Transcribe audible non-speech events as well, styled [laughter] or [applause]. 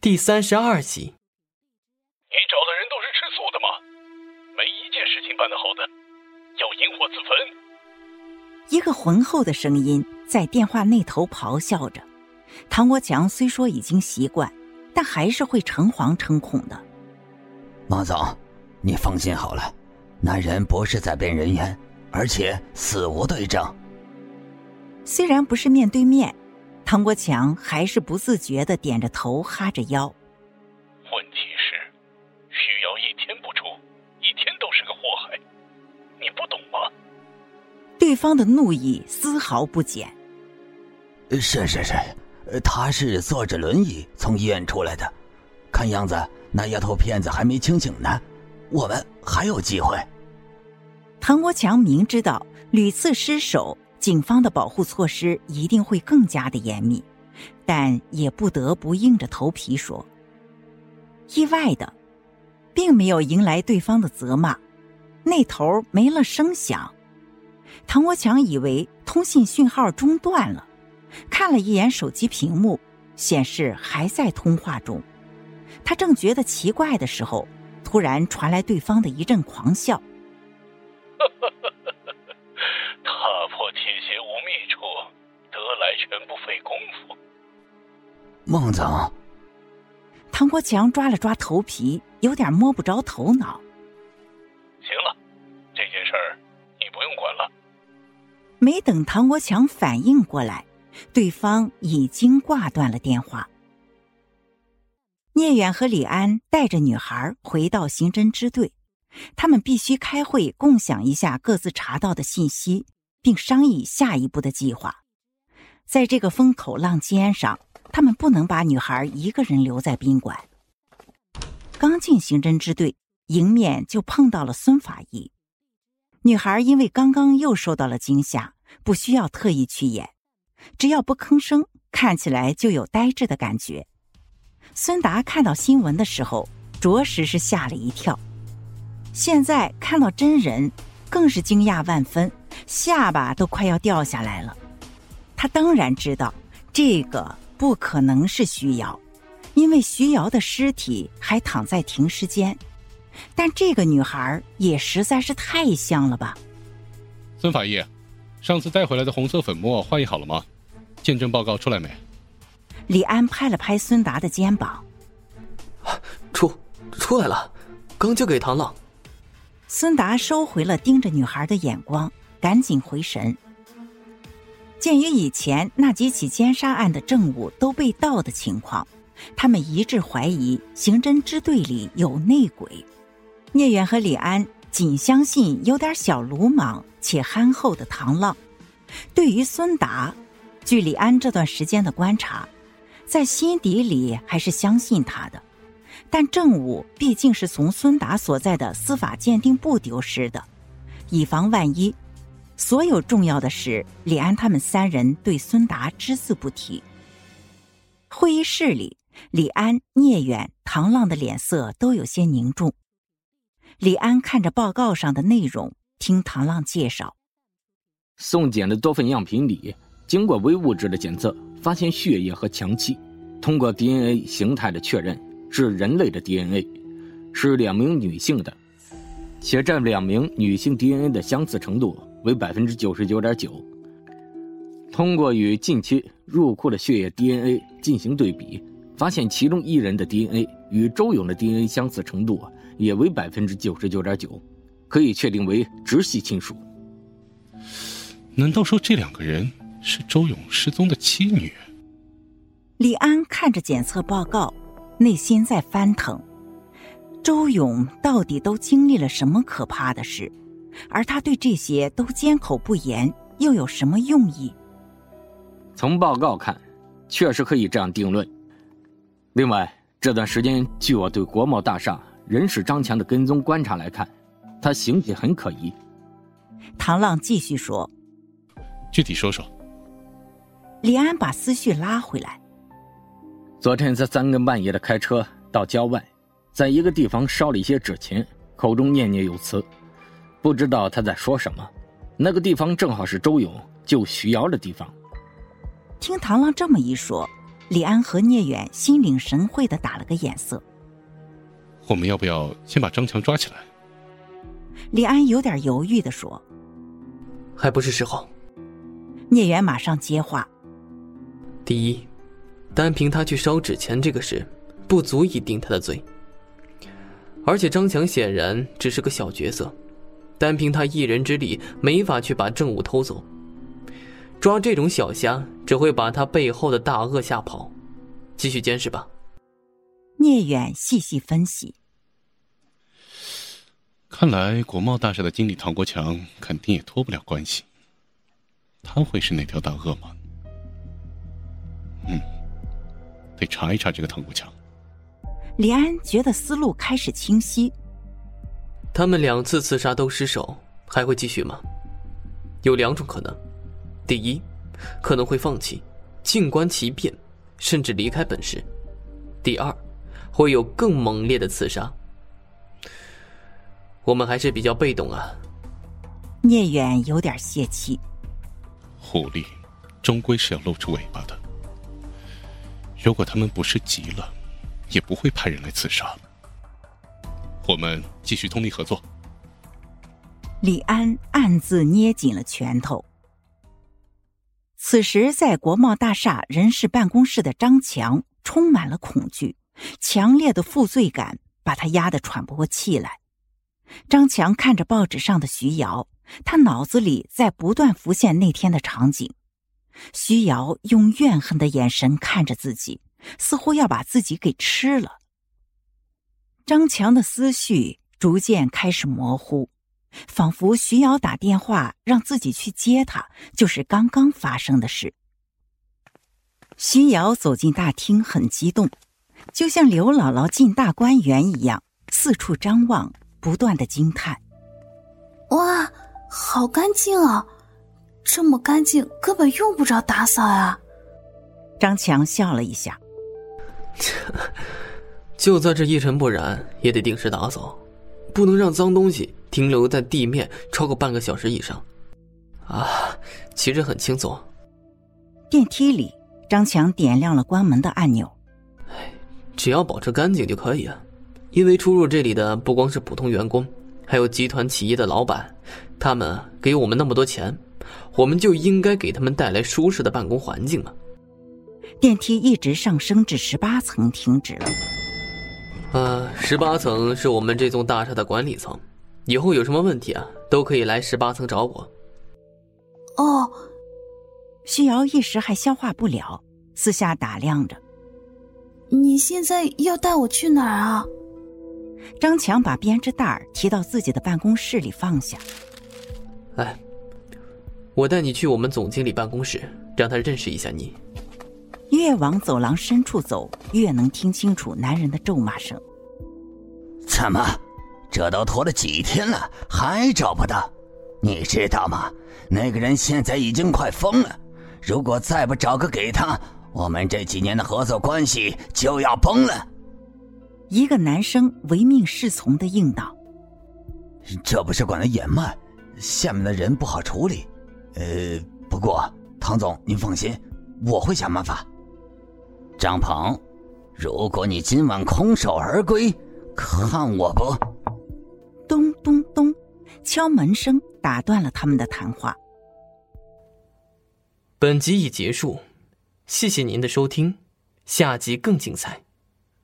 第三十二集。你找的人都是吃素的吗？没一件事情办得好的，要引火自焚。一个浑厚的声音在电话那头咆哮着。唐国强虽说已经习惯，但还是会诚惶诚恐的。马总，你放心好了，那人不是在编人员，而且死无对证。虽然不是面对面。唐国强还是不自觉的点着头，哈着腰。问题是，徐瑶一天不出，一天都是个祸害，你不懂吗？对方的怒意丝毫不减。是是是，他是坐着轮椅从医院出来的，看样子那丫头片子还没清醒呢，我们还有机会。唐国强明知道屡次失手。警方的保护措施一定会更加的严密，但也不得不硬着头皮说。意外的，并没有迎来对方的责骂，那头没了声响。唐国强以为通信讯号中断了，看了一眼手机屏幕，显示还在通话中。他正觉得奇怪的时候，突然传来对方的一阵狂笑。全不费功夫。孟总，唐国强抓了抓头皮，有点摸不着头脑。行了，这件事儿你不用管了。没等唐国强反应过来，对方已经挂断了电话。聂远和李安带着女孩回到刑侦支队，他们必须开会，共享一下各自查到的信息，并商议下一步的计划。在这个风口浪尖上，他们不能把女孩一个人留在宾馆。刚进刑侦支队，迎面就碰到了孙法医。女孩因为刚刚又受到了惊吓，不需要特意去演，只要不吭声，看起来就有呆滞的感觉。孙达看到新闻的时候，着实是吓了一跳，现在看到真人，更是惊讶万分，下巴都快要掉下来了。他当然知道，这个不可能是徐瑶，因为徐瑶的尸体还躺在停尸间。但这个女孩也实在是太像了吧？孙法医，上次带回来的红色粉末化验好了吗？鉴证报告出来没？李安拍了拍孙达的肩膀，出出来了，刚交给唐浪。孙达收回了盯着女孩的眼光，赶紧回神。鉴于以前那几起奸杀案的证物都被盗的情况，他们一致怀疑刑侦支队里有内鬼。聂远和李安仅相信有点小鲁莽且憨厚的唐浪。对于孙达，据李安这段时间的观察，在心底里还是相信他的。但证物毕竟是从孙达所在的司法鉴定部丢失的，以防万一。所有重要的事，李安他们三人对孙达只字不提。会议室里，李安、聂远、唐浪的脸色都有些凝重。李安看着报告上的内容，听唐浪介绍：送检的多份样品里，经过微物质的检测，发现血液和强器，通过 DNA 形态的确认，是人类的 DNA，是两名女性的，且这两名女性 DNA 的相似程度。为百分之九十九点九。通过与近期入库的血液 DNA 进行对比，发现其中一人的 DNA 与周勇的 DNA 相似程度也为百分之九十九点九，可以确定为直系亲属。难道说这两个人是周勇失踪的妻女？李安看着检测报告，内心在翻腾。周勇到底都经历了什么可怕的事？而他对这些都缄口不言，又有什么用意？从报告看，确实可以这样定论。另外，这段时间据我对国贸大厦人事张强的跟踪观察来看，他行迹很可疑。唐浪继续说：“具体说说。”李安把思绪拉回来。昨天在三更半夜的开车到郊外，在一个地方烧了一些纸钱，口中念念有词。不知道他在说什么，那个地方正好是周勇救徐瑶的地方。听唐浪这么一说，李安和聂远心领神会的打了个眼色。我们要不要先把张强抓起来？李安有点犹豫的说：“还不是时候。”聂远马上接话：“第一，单凭他去烧纸钱这个事，不足以定他的罪。而且张强显然只是个小角色，单凭他一人之力，没法去把证物偷走。抓这种小虾，只会把他背后的大鳄吓跑。继续监视吧。”聂远细细分析。看来国贸大厦的经理唐国强肯定也脱不了关系。他会是那条大鳄吗？嗯，得查一查这个唐国强。李安觉得思路开始清晰。他们两次刺杀都失手，还会继续吗？有两种可能：第一，可能会放弃，静观其变，甚至离开本市；第二，会有更猛烈的刺杀。我们还是比较被动啊。聂远有点泄气。狐狸，终归是要露出尾巴的。如果他们不是急了，也不会派人来刺杀。我们继续通力合作。李安暗自捏紧了拳头。此时，在国贸大厦人事办公室的张强充满了恐惧，强烈的负罪感把他压得喘不过气来。张强看着报纸上的徐瑶，他脑子里在不断浮现那天的场景。徐瑶用怨恨的眼神看着自己，似乎要把自己给吃了。张强的思绪逐渐开始模糊，仿佛徐瑶打电话让自己去接他，就是刚刚发生的事。徐瑶走进大厅，很激动，就像刘姥姥进大观园一样，四处张望。不断的惊叹：“哇，好干净啊！这么干净，根本用不着打扫呀。”张强笑了一下：“ [laughs] 就算是一尘不染，也得定时打扫，不能让脏东西停留在地面超过半个小时以上。”啊，其实很轻松。电梯里，张强点亮了关门的按钮。哎，只要保持干净就可以啊。因为出入这里的不光是普通员工，还有集团企业的老板，他们给我们那么多钱，我们就应该给他们带来舒适的办公环境嘛。电梯一直上升至十八层，停止了。呃，十八层是我们这栋大厦的管理层，以后有什么问题啊，都可以来十八层找我。哦，徐瑶一时还消化不了，私下打量着。你现在要带我去哪儿啊？张强把编织袋提到自己的办公室里放下。哎，我带你去我们总经理办公室，让他认识一下你。越往走廊深处走，越能听清楚男人的咒骂声。怎么，这都拖了几天了，还找不到？你知道吗？那个人现在已经快疯了。如果再不找个给他，我们这几年的合作关系就要崩了。一个男生唯命是从的应道：“这不是管的严慢，下面的人不好处理。呃，不过唐总您放心，我会想办法。”张鹏，如果你今晚空手而归，看我不！咚咚咚，敲门声打断了他们的谈话。本集已结束，谢谢您的收听，下集更精彩。